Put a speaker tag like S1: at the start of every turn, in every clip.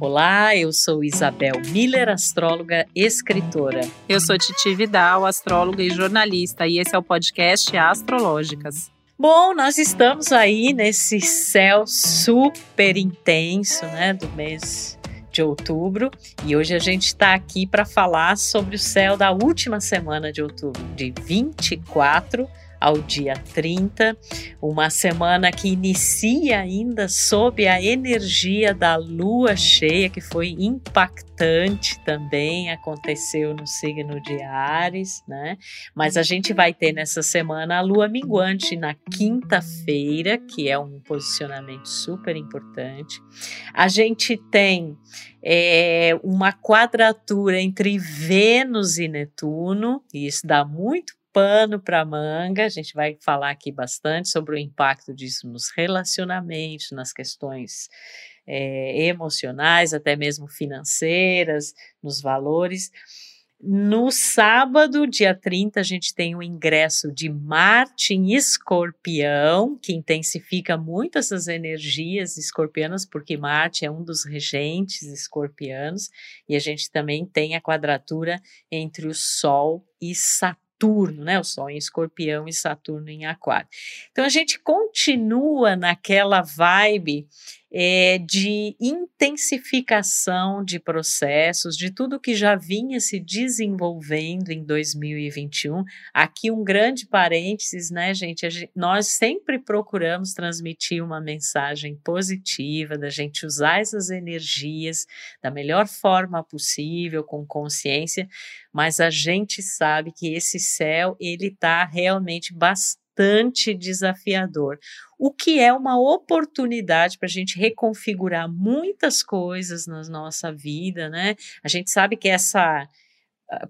S1: Olá, eu sou Isabel Miller, astróloga escritora.
S2: Eu sou Titi Vidal, astróloga e jornalista, e esse é o podcast Astrológicas.
S1: Bom, nós estamos aí nesse céu super intenso, né, do mês de outubro, e hoje a gente está aqui para falar sobre o céu da última semana de outubro, de 24 ao dia 30, uma semana que inicia ainda sob a energia da lua cheia, que foi impactante também, aconteceu no signo de Ares, né? Mas a gente vai ter nessa semana a lua minguante na quinta-feira, que é um posicionamento super importante. A gente tem é, uma quadratura entre Vênus e Netuno, e isso dá muito pano para manga. A gente vai falar aqui bastante sobre o impacto disso nos relacionamentos, nas questões é, emocionais, até mesmo financeiras, nos valores. No sábado, dia 30, a gente tem o ingresso de Marte em Escorpião, que intensifica muito essas energias escorpianas, porque Marte é um dos regentes escorpianos, e a gente também tem a quadratura entre o Sol e Saturno. Saturno, né? O Sol em Escorpião e Saturno em Aquário. Então a gente continua naquela vibe é, de intensificação de processos, de tudo que já vinha se desenvolvendo em 2021. Aqui um grande parênteses, né, gente? gente? Nós sempre procuramos transmitir uma mensagem positiva, da gente usar essas energias da melhor forma possível, com consciência, mas a gente sabe que esse céu ele está realmente bastante bastante desafiador, o que é uma oportunidade para a gente reconfigurar muitas coisas na nossa vida, né? A gente sabe que essa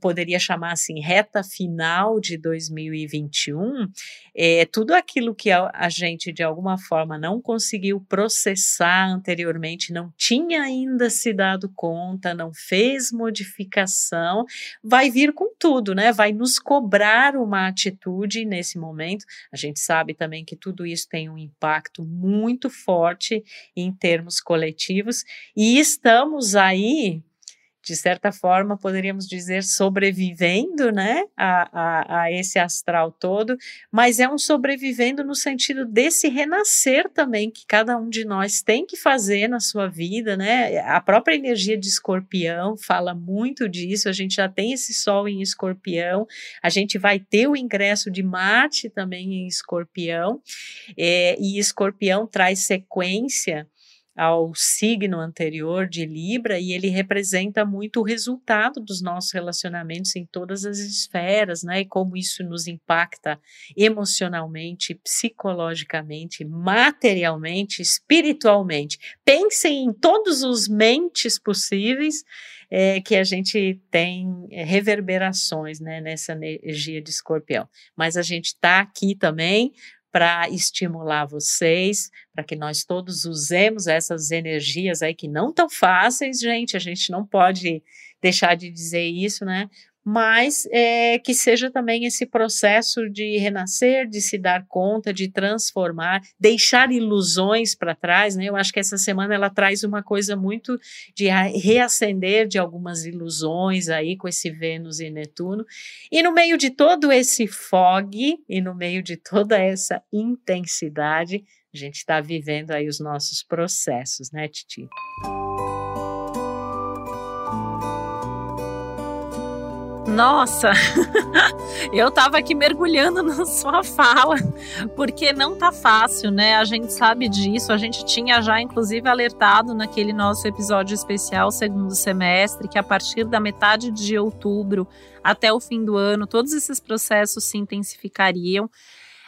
S1: poderia chamar assim, reta final de 2021, é, tudo aquilo que a, a, gente de alguma forma não conseguiu processar anteriormente, não tinha ainda se dado conta, não fez modificação, vai vir com tudo, né? Vai nos cobrar uma atitude nesse momento. A gente sabe também que tudo isso tem um impacto muito forte em termos coletivos e estamos aí de certa forma, poderíamos dizer, sobrevivendo, né, a, a, a, esse astral todo, mas é um sobrevivendo no sentido desse renascer também, que cada um de nós tem que fazer na sua vida, né, a própria energia de escorpião fala muito disso, a gente já tem esse sol em escorpião, a gente vai ter o ingresso de Marte também em escorpião, é, e escorpião traz sequência, ao signo anterior de Libra e ele representa muito o resultado dos nossos relacionamentos em todas as esferas, né? E como isso nos impacta emocionalmente, psicologicamente, materialmente, espiritualmente. Pensem em todos os mentes possíveis é, que a gente tem é, reverberações né, nessa energia de escorpião. Mas a gente está aqui também para estimular vocês, para que nós todos usemos essas energias aí que não tão fáceis, gente, a gente não pode deixar de dizer isso, né? Mas é, que seja também esse processo de renascer, de se dar conta, de transformar, deixar ilusões para trás, né? Eu acho que essa semana ela traz uma coisa muito de reacender de algumas ilusões aí com esse Vênus e Netuno. E no meio de todo esse fog e no meio de toda essa intensidade, a gente está vivendo aí os nossos processos, né, Titi?
S2: Nossa, eu tava aqui mergulhando na sua fala, porque não tá fácil, né? A gente sabe disso, a gente tinha já inclusive alertado naquele nosso episódio especial segundo semestre que a partir da metade de outubro até o fim do ano, todos esses processos se intensificariam.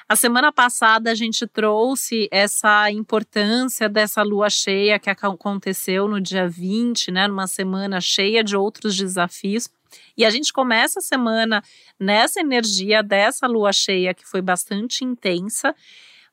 S2: A semana passada a gente trouxe essa importância dessa lua cheia que aconteceu no dia 20, né, numa semana cheia de outros desafios. E a gente começa a semana nessa energia dessa lua cheia que foi bastante intensa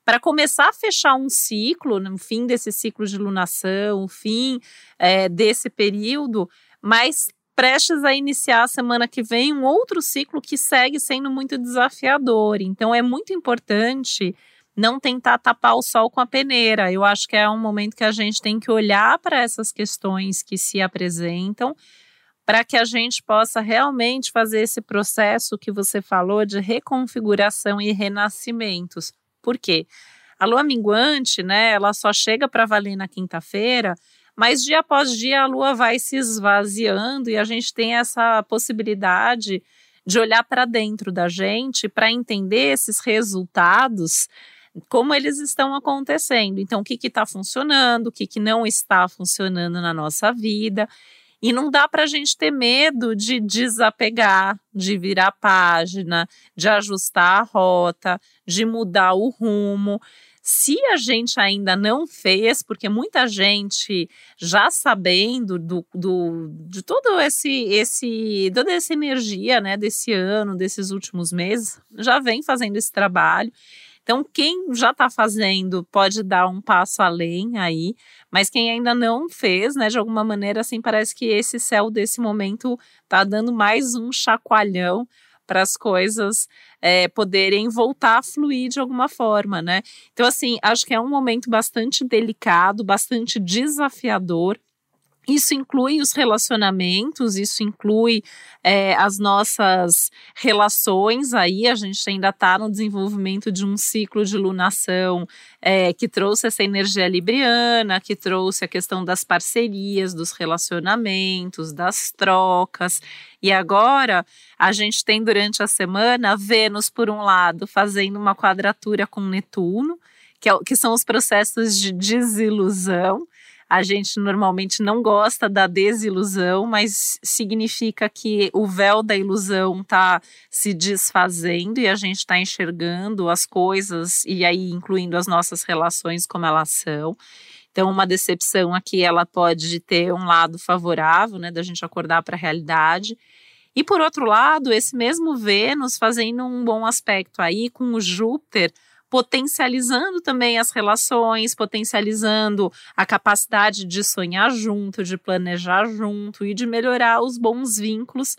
S2: para começar a fechar um ciclo, no fim desse ciclo de lunação, o fim é, desse período, mas prestes a iniciar a semana que vem um outro ciclo que segue sendo muito desafiador. Então é muito importante não tentar tapar o sol com a peneira. Eu acho que é um momento que a gente tem que olhar para essas questões que se apresentam para que a gente possa realmente fazer esse processo que você falou de reconfiguração e renascimentos. Por quê? A lua minguante, né, ela só chega para valer na quinta-feira, mas dia após dia a lua vai se esvaziando e a gente tem essa possibilidade de olhar para dentro da gente para entender esses resultados como eles estão acontecendo. Então, o que está funcionando, o que, que não está funcionando na nossa vida. E não dá para a gente ter medo de desapegar, de virar página, de ajustar a rota, de mudar o rumo. Se a gente ainda não fez, porque muita gente já sabendo do, do, de todo esse, esse, toda essa energia né, desse ano, desses últimos meses, já vem fazendo esse trabalho. Então, quem já está fazendo pode dar um passo além aí, mas quem ainda não fez, né, de alguma maneira, assim, parece que esse céu desse momento está dando mais um chacoalhão para as coisas é, poderem voltar a fluir de alguma forma, né? Então, assim, acho que é um momento bastante delicado, bastante desafiador isso inclui os relacionamentos, isso inclui é, as nossas relações. Aí a gente ainda está no desenvolvimento de um ciclo de lunação é, que trouxe essa energia libriana, que trouxe a questão das parcerias, dos relacionamentos, das trocas. E agora a gente tem durante a semana Vênus, por um lado, fazendo uma quadratura com Netuno, que, é, que são os processos de desilusão a gente normalmente não gosta da desilusão, mas significa que o véu da ilusão está se desfazendo e a gente está enxergando as coisas e aí incluindo as nossas relações como elas são. Então, uma decepção aqui ela pode ter um lado favorável, né, da gente acordar para a realidade. E por outro lado, esse mesmo Vênus fazendo um bom aspecto aí com o Júpiter potencializando também as relações, potencializando a capacidade de sonhar junto, de planejar junto e de melhorar os bons vínculos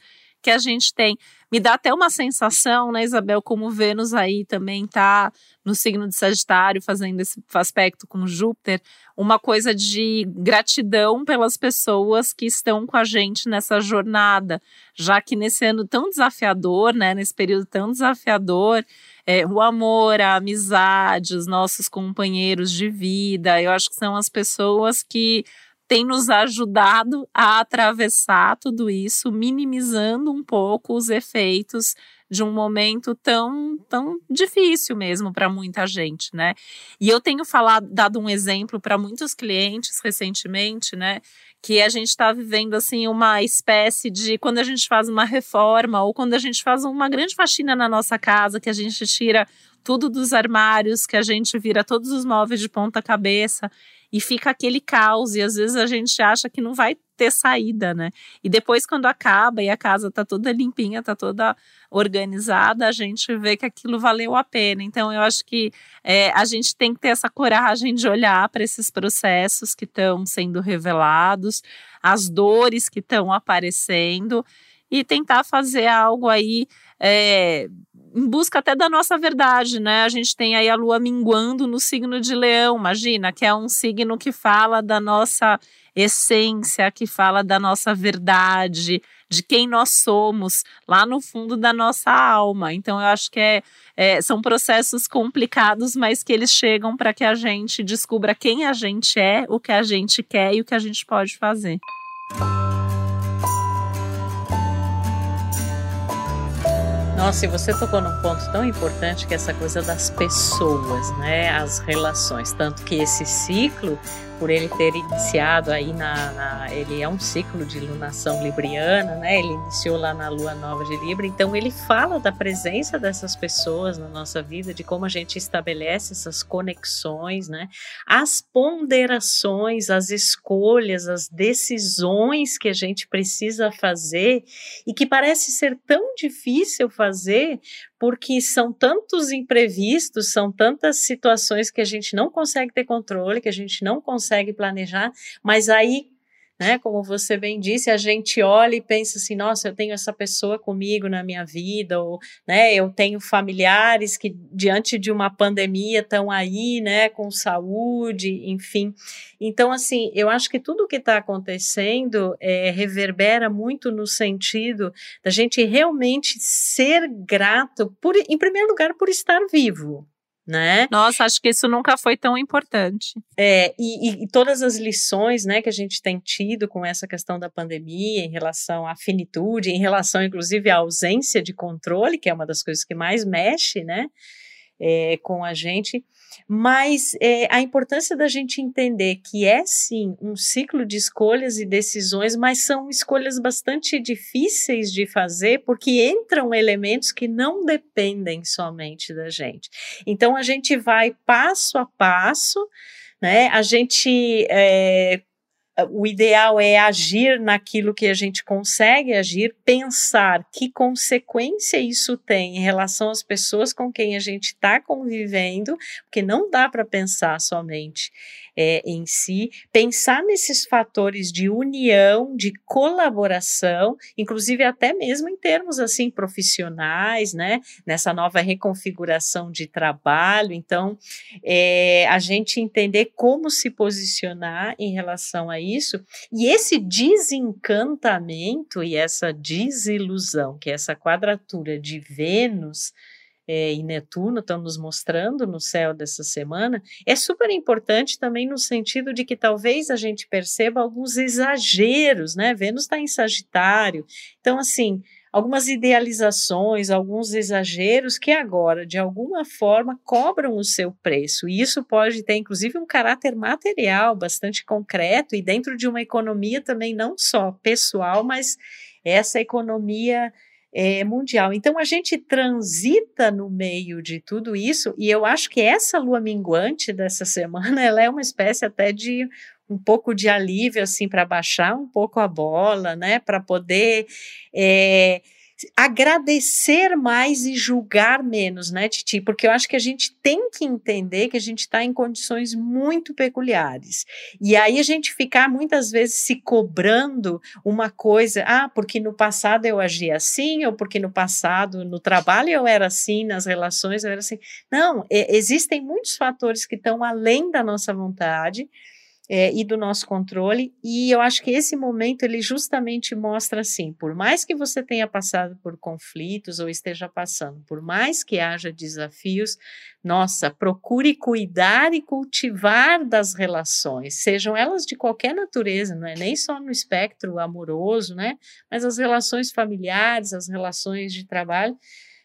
S2: que a gente tem. Me dá até uma sensação, né, Isabel, como Vênus aí também está no signo de Sagitário, fazendo esse aspecto com Júpiter, uma coisa de gratidão pelas pessoas que estão com a gente nessa jornada, já que nesse ano tão desafiador, né, nesse período tão desafiador, é, o amor, a amizade, os nossos companheiros de vida. Eu acho que são as pessoas que têm nos ajudado a atravessar tudo isso, minimizando um pouco os efeitos de um momento tão, tão difícil mesmo para muita gente, né? E eu tenho falado, dado um exemplo para muitos clientes recentemente, né? que a gente está vivendo assim uma espécie de quando a gente faz uma reforma ou quando a gente faz uma grande faxina na nossa casa, que a gente tira tudo dos armários, que a gente vira todos os móveis de ponta cabeça e fica aquele caos e às vezes a gente acha que não vai ter saída, né? E depois quando acaba e a casa tá toda limpinha, tá toda organizada, a gente vê que aquilo valeu a pena. Então eu acho que é, a gente tem que ter essa coragem de olhar para esses processos que estão sendo revelados, as dores que estão aparecendo e tentar fazer algo aí é, em busca até da nossa verdade, né? A gente tem aí a lua minguando no signo de Leão, imagina, que é um signo que fala da nossa essência, que fala da nossa verdade, de quem nós somos, lá no fundo da nossa alma. Então, eu acho que é, é são processos complicados, mas que eles chegam para que a gente descubra quem a gente é, o que a gente quer e o que a gente pode fazer.
S1: Nossa, e você tocou num ponto tão importante que é essa coisa das pessoas, né? As relações. Tanto que esse ciclo por ele ter iniciado aí na, na, ele é um ciclo de lunação libriana, né? Ele iniciou lá na lua nova de Libra, então ele fala da presença dessas pessoas na nossa vida, de como a gente estabelece essas conexões, né? As ponderações, as escolhas, as decisões que a gente precisa fazer e que parece ser tão difícil fazer porque são tantos imprevistos, são tantas situações que a gente não consegue ter controle, que a gente não consegue planejar, mas aí né? Como você bem disse, a gente olha e pensa assim, nossa, eu tenho essa pessoa comigo na minha vida, ou, né, eu tenho familiares que diante de uma pandemia estão aí, né, com saúde, enfim. Então, assim, eu acho que tudo que está acontecendo é, reverbera muito no sentido da gente realmente ser grato, por, em primeiro lugar, por estar vivo, né?
S2: Nossa, acho que isso nunca foi tão importante.
S1: É, e, e, todas as lições, né, que a gente tem tido com essa questão da pandemia em relação à finitude, em relação, inclusive, à ausência de controle, que é uma das coisas que mais mexe, né, é, com a gente, mas é, a importância da gente entender que é sim um ciclo de escolhas e decisões, mas são escolhas bastante difíceis de fazer, porque entram elementos que não dependem somente da gente. Então a gente vai passo a passo. Né? A gente é, o ideal é agir naquilo que a gente consegue agir, pensar que consequência isso tem em relação às pessoas com quem a gente está convivendo, porque não dá para pensar somente é, em si, pensar nesses fatores de união, de colaboração, inclusive até mesmo em termos assim profissionais, né? Nessa nova reconfiguração de trabalho. Então, é, a gente entender como se posicionar em relação a isso e esse desencantamento e essa desilusão, que é essa quadratura de Vênus é, e Netuno estão nos mostrando no céu dessa semana, é super importante também no sentido de que talvez a gente perceba alguns exageros, né? Vênus está em Sagitário, então, assim, algumas idealizações, alguns exageros que agora, de alguma forma, cobram o seu preço. E isso pode ter, inclusive, um caráter material bastante concreto e dentro de uma economia também não só pessoal, mas essa economia é, mundial. Então a gente transita no meio de tudo isso e eu acho que essa lua minguante dessa semana ela é uma espécie até de um pouco de alívio assim para baixar um pouco a bola, né, para poder é, agradecer mais e julgar menos, né, Titi? Porque eu acho que a gente tem que entender que a gente está em condições muito peculiares. E aí a gente ficar muitas vezes se cobrando uma coisa, ah, porque no passado eu agia assim, ou porque no passado no trabalho eu era assim, nas relações eu era assim. Não, existem muitos fatores que estão além da nossa vontade é, e do nosso controle. E eu acho que esse momento ele justamente mostra assim: por mais que você tenha passado por conflitos ou esteja passando, por mais que haja desafios, nossa, procure cuidar e cultivar das relações, sejam elas de qualquer natureza, não é nem só no espectro amoroso, né? Mas as relações familiares, as relações de trabalho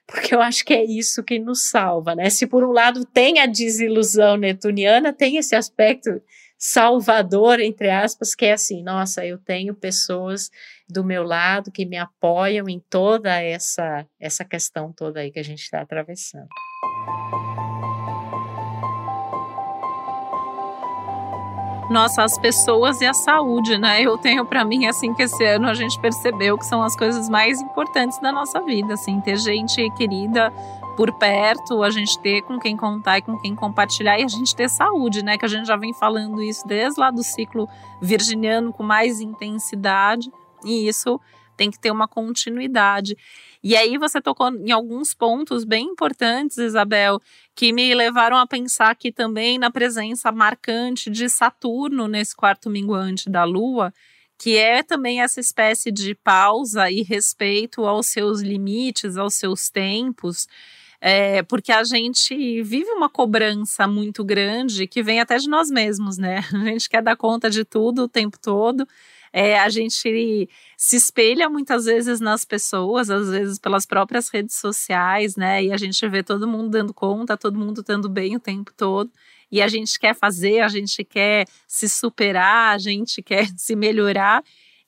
S1: porque eu acho que é isso que nos salva, né? Se por um lado tem a desilusão netuniana, tem esse aspecto salvador, entre aspas, que é assim: nossa, eu tenho pessoas do meu lado que me apoiam em toda essa, essa questão toda aí que a gente está atravessando.
S2: Nossa, as pessoas e a saúde, né? Eu tenho para mim assim que esse ano a gente percebeu que são as coisas mais importantes da nossa vida, assim, ter gente querida por perto, a gente ter com quem contar e com quem compartilhar e a gente ter saúde, né? Que a gente já vem falando isso desde lá do ciclo virginiano com mais intensidade e isso tem que ter uma continuidade. E aí você tocou em alguns pontos bem importantes, Isabel, que me levaram a pensar aqui também na presença marcante de Saturno nesse quarto minguante da Lua, que é também essa espécie de pausa e respeito aos seus limites, aos seus tempos. É, porque a gente vive uma cobrança muito grande que vem até de nós mesmos, né? A gente quer dar conta de tudo o tempo todo. É, a gente se espelha muitas vezes nas pessoas, às vezes pelas próprias redes sociais, né? E a gente vê todo mundo dando conta, todo mundo dando bem o tempo todo. E a gente quer fazer, a gente quer se superar, a gente quer se melhorar.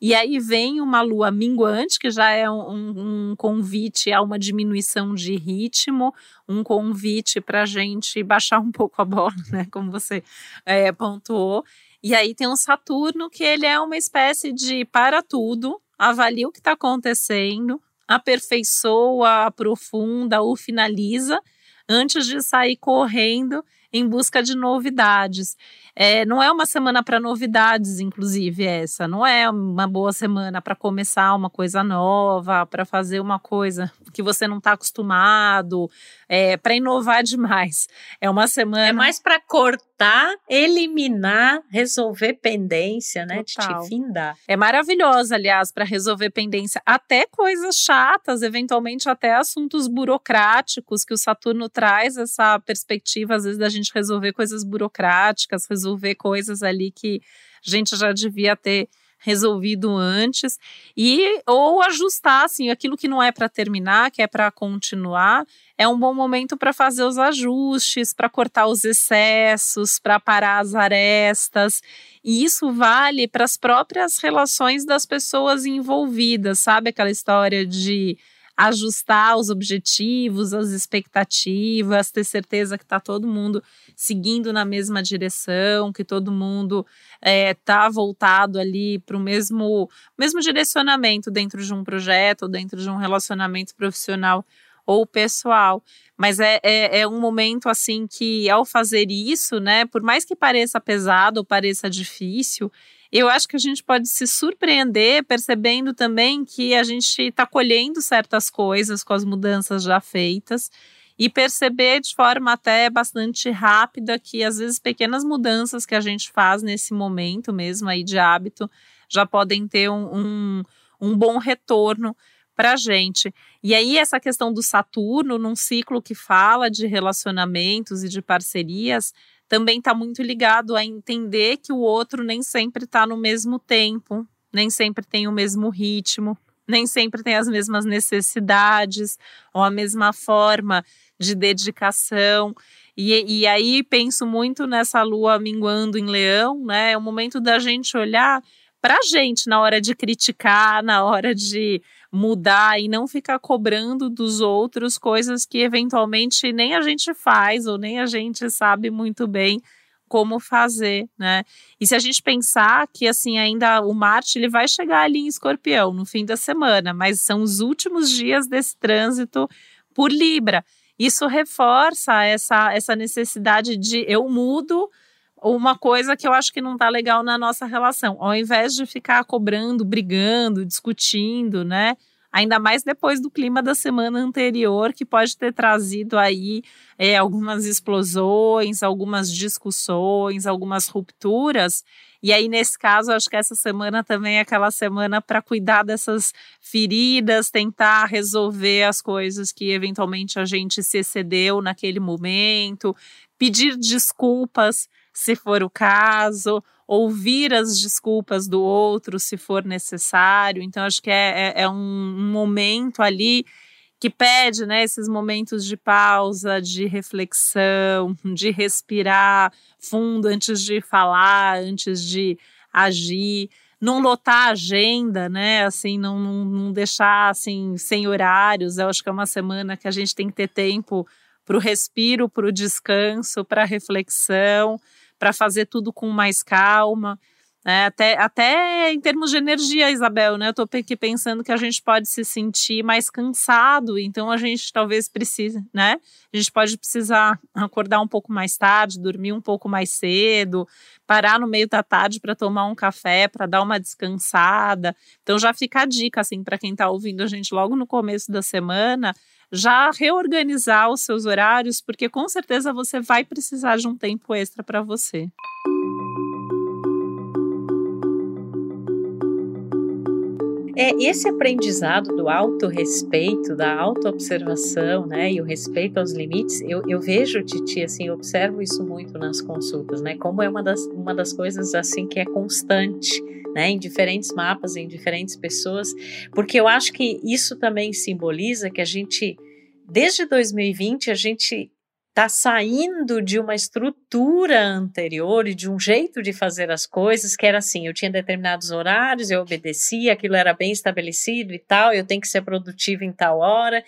S2: E aí vem uma lua minguante, que já é um, um convite a uma diminuição de ritmo, um convite para a gente baixar um pouco a bola, né? Como você é, pontuou. E aí tem um Saturno, que ele é uma espécie de para tudo, avalia o que está acontecendo, aperfeiçoa, aprofunda ou finaliza antes de sair correndo em busca de novidades. É, não é uma semana para novidades, inclusive, essa. Não é uma boa semana para começar uma coisa nova, para fazer uma coisa que você não está acostumado, é, para inovar demais. É uma semana.
S1: É mais para cortar, eliminar, resolver pendência, né? Total. De te findar.
S2: É maravilhosa, aliás, para resolver pendência. Até coisas chatas, eventualmente até assuntos burocráticos, que o Saturno traz essa perspectiva, às vezes, da gente resolver coisas burocráticas, resolver resolver coisas ali que a gente já devia ter resolvido antes e ou ajustar assim aquilo que não é para terminar, que é para continuar, é um bom momento para fazer os ajustes, para cortar os excessos, para parar as arestas. E isso vale para as próprias relações das pessoas envolvidas, sabe aquela história de ajustar os objetivos, as expectativas, ter certeza que está todo mundo seguindo na mesma direção, que todo mundo está eh, é, voltado ali para o mesmo, mesmo direcionamento dentro de um projeto, dentro de um relacionamento profissional ou pessoal. Mas é, é, é, um momento assim que, ao fazer isso, né, por mais que pareça pesado ou pareça difícil, eu acho que a gente pode se surpreender percebendo também que a gente está colhendo certas coisas com as mudanças já feitas e perceber de forma até bastante rápida que às vezes pequenas mudanças que a gente faz nesse momento mesmo aí de hábito já podem ter um, um, um bom retorno para a gente. E aí, essa questão do Saturno, num ciclo que fala de relacionamentos e de parcerias, também está muito ligado a entender que o outro nem sempre está no mesmo tempo, nem sempre tem o mesmo ritmo, nem sempre tem as mesmas necessidades ou a mesma forma de dedicação. E, e aí penso muito nessa lua minguando em leão, né? É o momento da gente olhar para a gente na hora de criticar, na hora de mudar e não ficar cobrando dos outros coisas que eventualmente nem a gente faz ou nem a gente sabe muito bem como fazer, né? E se a gente pensar que assim ainda o Marte ele vai chegar ali em Escorpião no fim da semana, mas são os últimos dias desse trânsito por Libra. Isso reforça essa essa necessidade de eu mudo uma coisa que eu acho que não tá legal na nossa relação. Ao invés de ficar cobrando, brigando, discutindo, né? Ainda mais depois do clima da semana anterior, que pode ter trazido aí é, algumas explosões, algumas discussões, algumas rupturas. E aí, nesse caso, acho que essa semana também é aquela semana para cuidar dessas feridas, tentar resolver as coisas que eventualmente a gente se excedeu naquele momento, pedir desculpas se for o caso, ouvir as desculpas do outro se for necessário. Então, acho que é, é, é um, momento ali que pede né, esses momentos de pausa, de reflexão, de respirar fundo antes de falar, antes de agir. Não lotar a agenda, né? Assim, não, não, deixar assim sem horários. Eu acho que é uma semana que a gente tem que ter tempo para o respiro, para o descanso, para a reflexão para fazer tudo com mais calma. Né? Até, até em termos de energia, Isabel, né? Eu estou aqui pensando que a gente pode se sentir mais cansado, então a gente talvez precise, né? A gente pode precisar acordar um pouco mais tarde, dormir um pouco mais cedo, parar no meio da tarde para tomar um café, para dar uma descansada. Então já fica a dica, assim, para quem está ouvindo a gente logo no começo da semana, já reorganizar os seus horários, porque com certeza você vai precisar de um tempo extra para você.
S1: É, esse aprendizado do autorrespeito, da autoobservação, né, e o respeito aos limites, eu, eu vejo, Titi, assim, eu observo isso muito nas consultas, né, como é uma das, uma das coisas, assim, que é constante, né, em diferentes mapas, em diferentes pessoas, porque eu acho que isso também simboliza que a gente, desde 2020, a gente está saindo de uma estrutura anterior e de um jeito de fazer as coisas que era assim: eu tinha determinados horários, eu obedecia, aquilo era bem estabelecido e tal, eu tenho que ser produtivo em tal hora.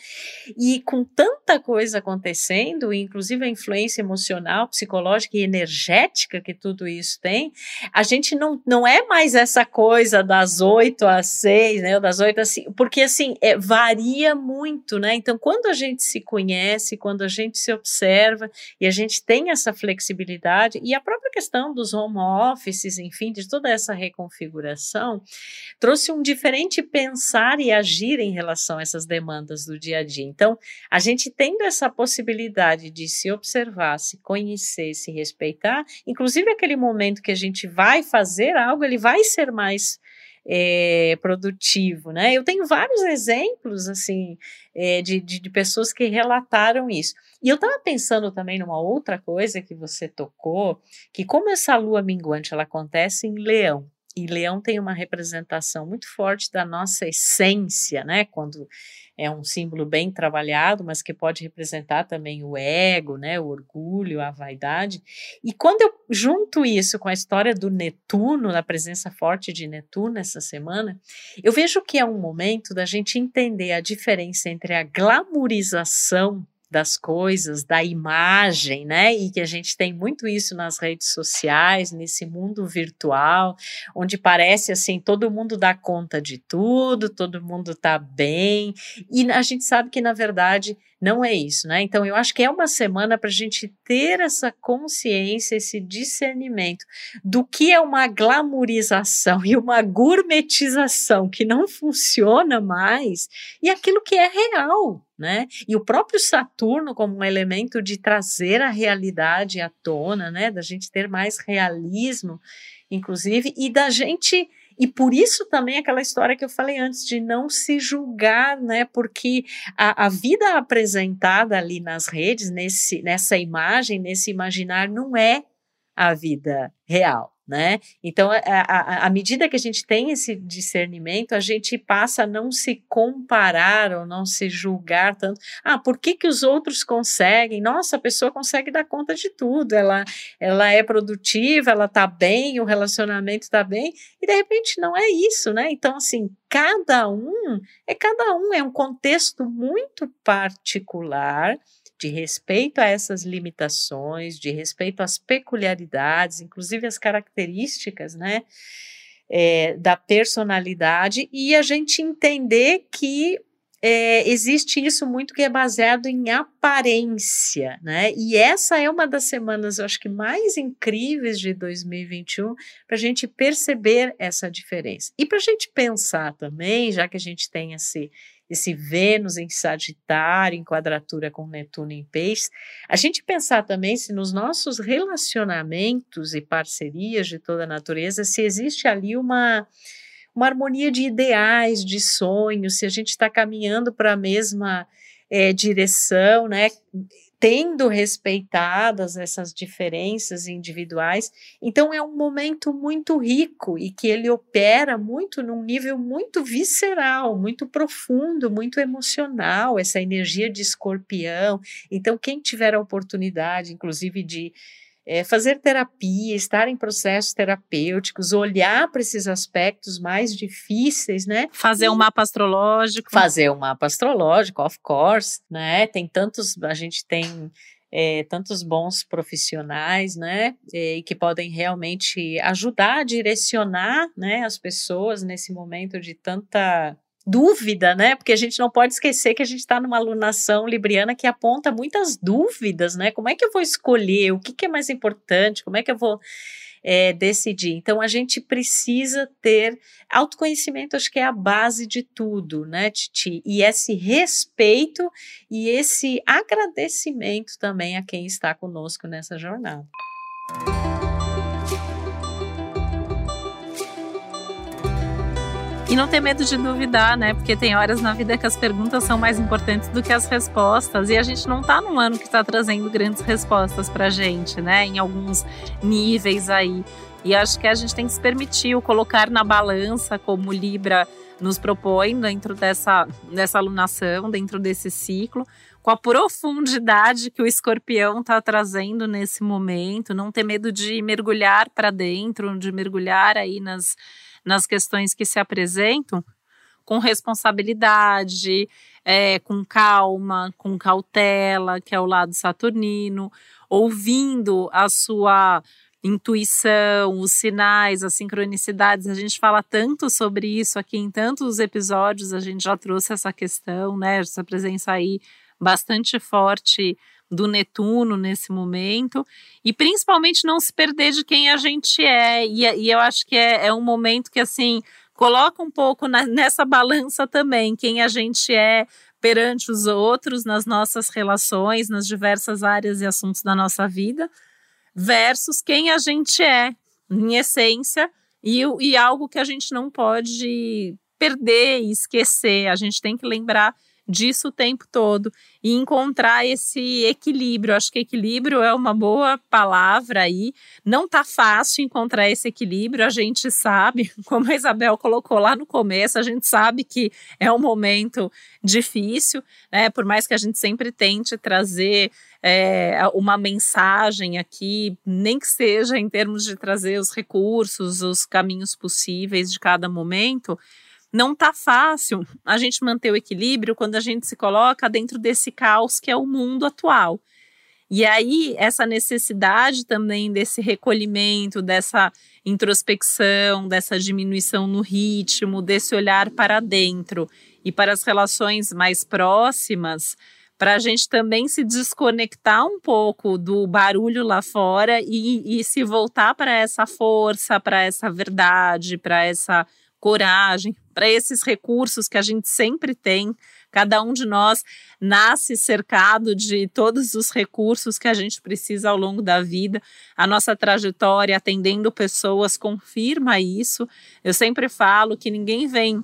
S1: E com tanta coisa acontecendo, inclusive a influência emocional, psicológica e energética que tudo isso tem, a gente não, não é mais essa coisa das oito às seis, né? Das oito às porque assim, é, varia muito, né? Então, quando a gente se conhece, quando a gente se observa, observa e a gente tem essa flexibilidade e a própria questão dos home offices, enfim, de toda essa reconfiguração, trouxe um diferente pensar e agir em relação a essas demandas do dia a dia. Então, a gente tendo essa possibilidade de se observar, se conhecer, se respeitar, inclusive aquele momento que a gente vai fazer algo, ele vai ser mais é, produtivo, né? Eu tenho vários exemplos, assim, é, de, de, de, pessoas que relataram isso. E eu estava pensando também numa outra coisa que você tocou, que como essa lua minguante, ela acontece em leão, e leão tem uma representação muito forte da nossa essência, né? Quando é um símbolo bem trabalhado, mas que pode representar também o ego, né, o orgulho, a vaidade. E quando eu junto isso com a história do Netuno, da presença forte de Netuno essa semana, eu vejo que é um momento da gente entender a diferença entre a glamorização das coisas, da imagem, né? E que a gente tem muito isso nas redes sociais, nesse mundo virtual, onde parece assim, todo mundo dá conta de tudo, todo mundo tá bem, e a gente sabe que na verdade não é isso, né? Então eu acho que é uma semana para a gente ter essa consciência, esse discernimento do que é uma glamorização e uma gourmetização que não funciona mais e aquilo que é real, né? E o próprio Saturno como um elemento de trazer a realidade à tona, né? Da gente ter mais realismo, inclusive, e da gente e por isso também aquela história que eu falei antes de não se julgar, né? Porque a, a vida apresentada ali nas redes, nesse, nessa imagem, nesse imaginar, não é a vida real né? Então, à medida que a gente tem esse discernimento, a gente passa a não se comparar ou não se julgar tanto. Ah, por que, que os outros conseguem? Nossa, a pessoa consegue dar conta de tudo, ela, ela é produtiva, ela está bem, o relacionamento está bem, e de repente não é isso, né? Então, assim, cada um é cada um, é um contexto muito particular de respeito a essas limitações, de respeito às peculiaridades, inclusive as características, né, é, da personalidade, e a gente entender que é, existe isso muito que é baseado em aparência, né? E essa é uma das semanas, eu acho que mais incríveis de 2021 para a gente perceber essa diferença. E para a gente pensar também, já que a gente tem esse esse Vênus em Sagitário, em quadratura com Netuno em Peixes, a gente pensar também se nos nossos relacionamentos e parcerias de toda a natureza, se existe ali uma, uma harmonia de ideais, de sonhos, se a gente está caminhando para a mesma é, direção, né? Tendo respeitadas essas diferenças individuais. Então é um momento muito rico e que ele opera muito num nível muito visceral, muito profundo, muito emocional, essa energia de escorpião. Então quem tiver a oportunidade, inclusive de é, fazer terapia, estar em processos terapêuticos, olhar para esses aspectos mais difíceis, né?
S2: Fazer um mapa astrológico.
S1: Fazer um mapa astrológico, of course, né? Tem tantos, a gente tem é, tantos bons profissionais, né, e que podem realmente ajudar a direcionar, né, as pessoas nesse momento de tanta dúvida, né? Porque a gente não pode esquecer que a gente está numa alunação libriana que aponta muitas dúvidas, né? Como é que eu vou escolher? O que, que é mais importante? Como é que eu vou é, decidir? Então, a gente precisa ter autoconhecimento, acho que é a base de tudo, né, Titi? E esse respeito e esse agradecimento também a quem está conosco nessa jornada.
S2: Não ter medo de duvidar, né? Porque tem horas na vida que as perguntas são mais importantes do que as respostas. E a gente não tá num ano que está trazendo grandes respostas pra gente, né? Em alguns níveis aí. E acho que a gente tem que se permitir o colocar na balança, como Libra nos propõe dentro dessa, dessa alunação, dentro desse ciclo, com a profundidade que o escorpião está trazendo nesse momento, não ter medo de mergulhar para dentro, de mergulhar aí nas nas questões que se apresentam com responsabilidade, é, com calma, com cautela, que é o lado saturnino, ouvindo a sua intuição, os sinais, as sincronicidades. A gente fala tanto sobre isso aqui em tantos episódios, a gente já trouxe essa questão, né? Essa presença aí bastante forte do Netuno nesse momento, e principalmente não se perder de quem a gente é. E, e eu acho que é, é, um momento que, assim, coloca um pouco na, nessa balança também quem a gente é perante os outros, nas nossas relações, nas diversas áreas e assuntos da nossa vida, versus quem a gente é, em essência, e, e algo que a gente não pode perder e esquecer. A gente tem que lembrar disso o tempo todo e encontrar esse equilíbrio. Acho que equilíbrio é uma boa palavra aí. Não tá fácil encontrar esse equilíbrio, a gente sabe, como a Isabel colocou lá no começo, a gente sabe que é um momento difícil, né? Por mais que a gente sempre tente trazer é, uma mensagem aqui, nem que seja em termos de trazer os recursos, os caminhos possíveis de cada momento não tá fácil a gente manter o equilíbrio quando a gente se coloca dentro desse caos que é o mundo atual. E aí, essa necessidade também desse recolhimento, dessa introspecção, dessa diminuição no ritmo, desse olhar para dentro e para as relações mais próximas, para a gente também se desconectar um pouco do barulho lá fora e, e se voltar para essa força, para essa verdade, para essa coragem, para esses recursos que a gente sempre tem. Cada um de nós nasce cercado de todos os recursos que a gente precisa ao longo da vida. A nossa trajetória atendendo pessoas confirma isso. Eu sempre falo que ninguém vem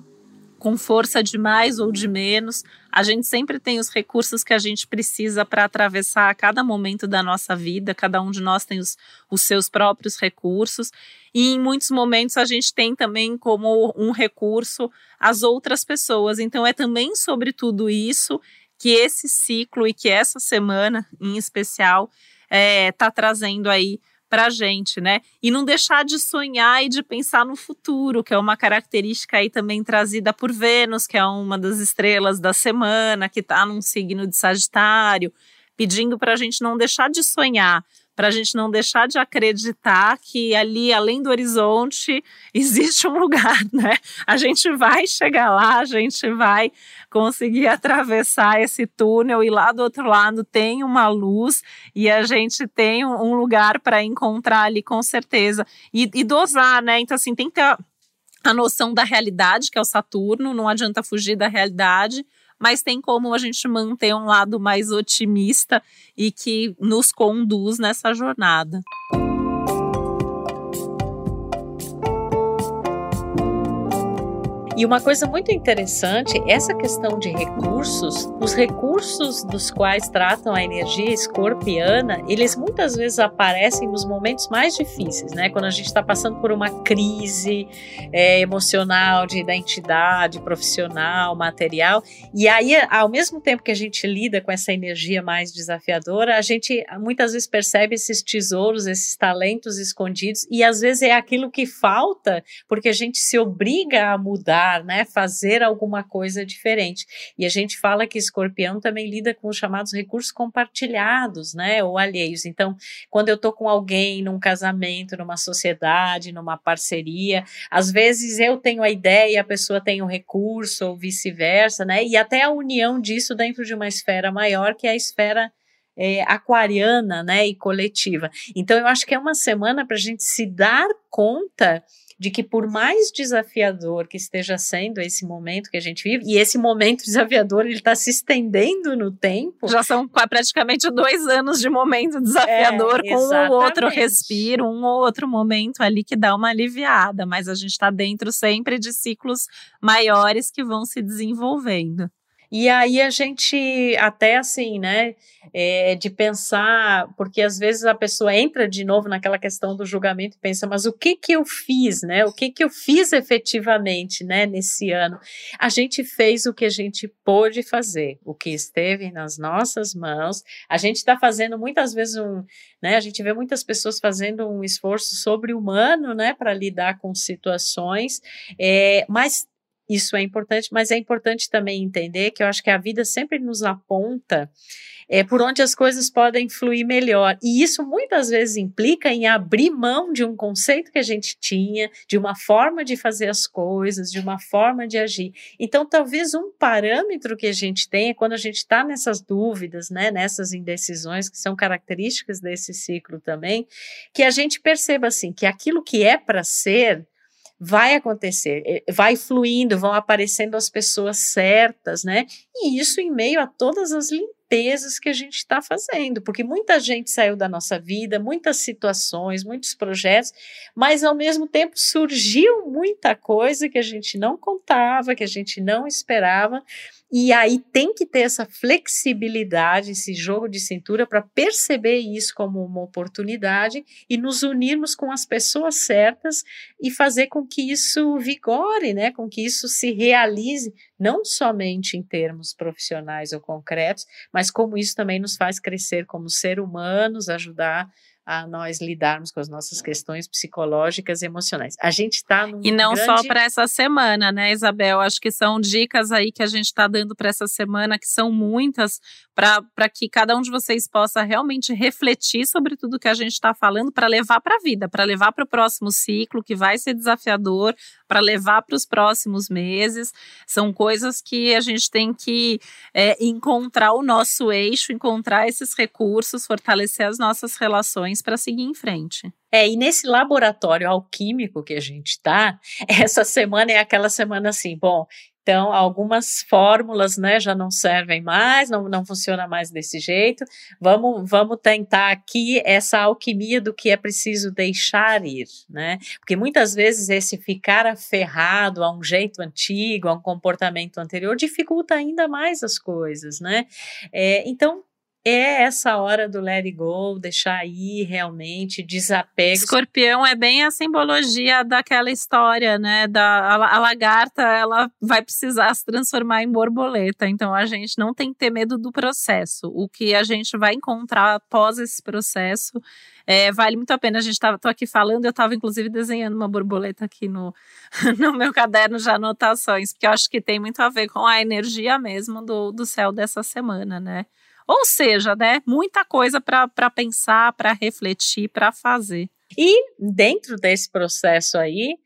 S2: com força de mais ou de menos. A gente sempre tem os recursos que a gente precisa para atravessar cada momento da nossa vida. Cada um de nós tem os, os seus próprios recursos. E em muitos momentos a gente tem também como um recurso as outras pessoas. Então é também sobre tudo isso que esse ciclo e que essa semana em especial está é, tá trazendo aí para a gente, né? E não deixar de sonhar e de pensar no futuro, que é uma característica aí também trazida por Vênus, que é uma das estrelas da semana, que está num signo de Sagitário, pedindo para a gente não deixar de sonhar, para a gente não deixar de acreditar que ali, além do horizonte, existe um lugar, né? A gente vai chegar lá, a gente vai conseguir atravessar esse túnel e lá do outro lado tem uma luz e a gente tem um lugar para encontrar ali com certeza e, e dosar, né? Então, assim, tem que ter a noção da realidade, que é o Saturno, não adianta fugir da realidade, mas tem como a gente manter um lado mais otimista e que nos conduz nessa jornada.
S1: E uma coisa muito interessante, essa questão de recursos, os recursos dos quais tratam a energia escorpiana, eles muitas vezes aparecem nos momentos mais difíceis, né? Quando a gente está passando por uma crise é, emocional, de identidade, profissional, material. E aí, ao mesmo tempo que a gente lida com essa energia mais desafiadora, a gente muitas vezes percebe esses tesouros, esses talentos escondidos, e às vezes é aquilo que falta, porque a gente se obriga a mudar né? Fazer alguma coisa diferente. E a gente fala que escorpião também lida com os chamados recursos compartilhados, né? Ou alheios. Então, quando eu tô com alguém num casamento, numa sociedade, numa parceria, às vezes eu tenho a ideia e a pessoa tem o um recurso, ou vice-versa, né? E até a união disso dentro de uma esfera maior, que é a esfera é, aquariana, né, e coletiva. Então, eu acho que é uma semana para a gente se dar conta de que por mais desafiador que esteja sendo esse momento que a gente vive, e esse momento desafiador ele está se estendendo no tempo.
S2: Já são praticamente dois anos de momento desafiador, é, com um ou outro respiro, um ou outro momento ali que dá uma aliviada, mas a gente está dentro sempre de ciclos maiores que vão se desenvolvendo.
S1: E aí a gente até assim, né, é, de pensar, porque às vezes a pessoa entra de novo naquela questão do julgamento e pensa, mas o que que eu fiz, né? O que que eu fiz efetivamente, né, nesse ano? A gente fez o que a gente pôde fazer, o que esteve nas nossas mãos. A gente está fazendo muitas vezes um, né? A gente vê muitas pessoas fazendo um esforço sobre-humano, né, para lidar com situações, é, mas isso é importante, mas é importante também entender que eu acho que a vida sempre nos aponta é, por onde as coisas podem fluir melhor. E isso muitas vezes implica em abrir mão de um conceito que a gente tinha, de uma forma de fazer as coisas, de uma forma de agir. Então, talvez um parâmetro que a gente tenha quando a gente está nessas dúvidas, né, nessas indecisões, que são características desse ciclo também, que a gente perceba assim que aquilo que é para ser vai acontecer, eh, vai fluindo, vão aparecendo as pessoas certas, né? E isso em meio a todas as limpezas que a gente está fazendo, porque muita gente saiu da nossa vida, muitas situações, muitos projetos, mas ao mesmo tempo surgiu muita coisa que a gente não contava, que a gente não esperava, e aí tem que ter essa flexibilidade, esse jogo de cintura para perceber isso como uma oportunidade e nos unirmos com as pessoas certas e fazer com que isso vigore, né? Com que isso se realize não somente em termos profissionais ou concretos, mas como isso também nos faz crescer como ser humanos, ajudar a nós lidarmos com as nossas questões psicológicas e emocionais. A gente está
S2: E não grande... só para essa semana, né, Isabel? Acho que são dicas aí que a gente está dando para essa semana, que são muitas, para que cada um de vocês possa realmente refletir sobre tudo que a gente está falando para levar para a vida, para levar para o próximo ciclo, que vai ser desafiador, para levar para os próximos meses. São coisas que a gente tem que é, encontrar o nosso eixo, encontrar esses recursos, fortalecer as nossas relações para seguir em frente.
S1: É, e nesse laboratório alquímico que a gente está, essa semana é aquela semana assim, bom, então, algumas fórmulas né, já não servem mais, não, não funciona mais desse jeito. Vamos, vamos tentar aqui essa alquimia do que é preciso deixar ir, né? Porque muitas vezes esse ficar aferrado a um jeito antigo, a um comportamento anterior, dificulta ainda mais as coisas, né? É, então, é essa hora do let it go, deixar ir realmente, desapego.
S2: Escorpião é bem a simbologia daquela história, né? Da, a, a, lagarta, ela vai precisar se transformar em borboleta. Então a gente não tem que ter medo do processo. O que a gente vai encontrar após esse processo é, vale muito a pena. A gente estava aqui falando, eu estava inclusive desenhando uma borboleta aqui no, no meu caderno de anotações, porque eu acho que tem muito a ver com a energia mesmo do, do céu dessa semana, né? Ou seja, né, muita coisa para pensar, para refletir, para fazer.
S1: E dentro desse processo aí,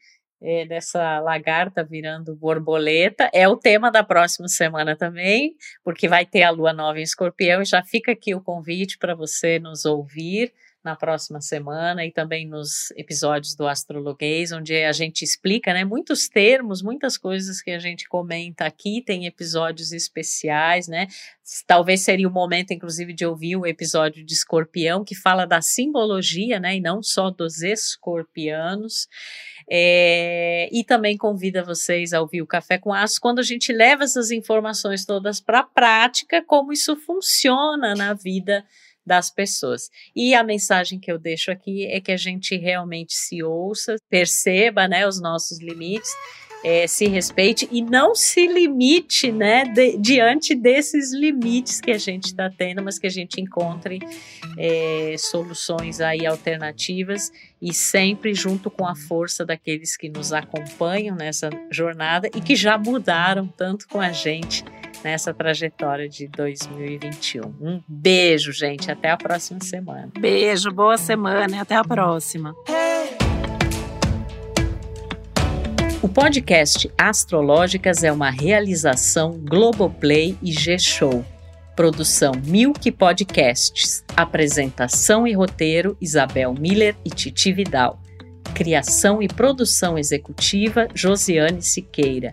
S1: é, dessa lagarta virando borboleta, é o tema da próxima semana também, porque vai ter a lua nova em escorpião, e já fica aqui o convite para você nos ouvir na próxima semana e também nos episódios do Astrologuês, onde a gente explica né, muitos termos, muitas coisas que a gente comenta aqui, tem episódios especiais, né? Talvez seria o momento, inclusive, de ouvir o episódio de escorpião, que fala da simbologia, né? E não só dos escorpianos. É, e também convida vocês a ouvir o Café com Aço quando a gente leva essas informações todas para a prática, como isso funciona na vida das pessoas. E a mensagem que eu deixo aqui é que a gente realmente se ouça, perceba né, os nossos limites. É, se respeite e não se limite, né, de, diante desses limites que a gente está tendo, mas que a gente encontre é, soluções aí alternativas e sempre junto com a força daqueles que nos acompanham nessa jornada e que já mudaram tanto com a gente nessa trajetória de 2021. Um beijo, gente. Até a próxima semana.
S2: Beijo, boa semana e até a próxima.
S1: O podcast Astrológicas é uma realização Globoplay e G-Show. Produção Milk Podcasts. Apresentação e roteiro Isabel Miller e Titi Vidal. Criação e produção executiva Josiane Siqueira.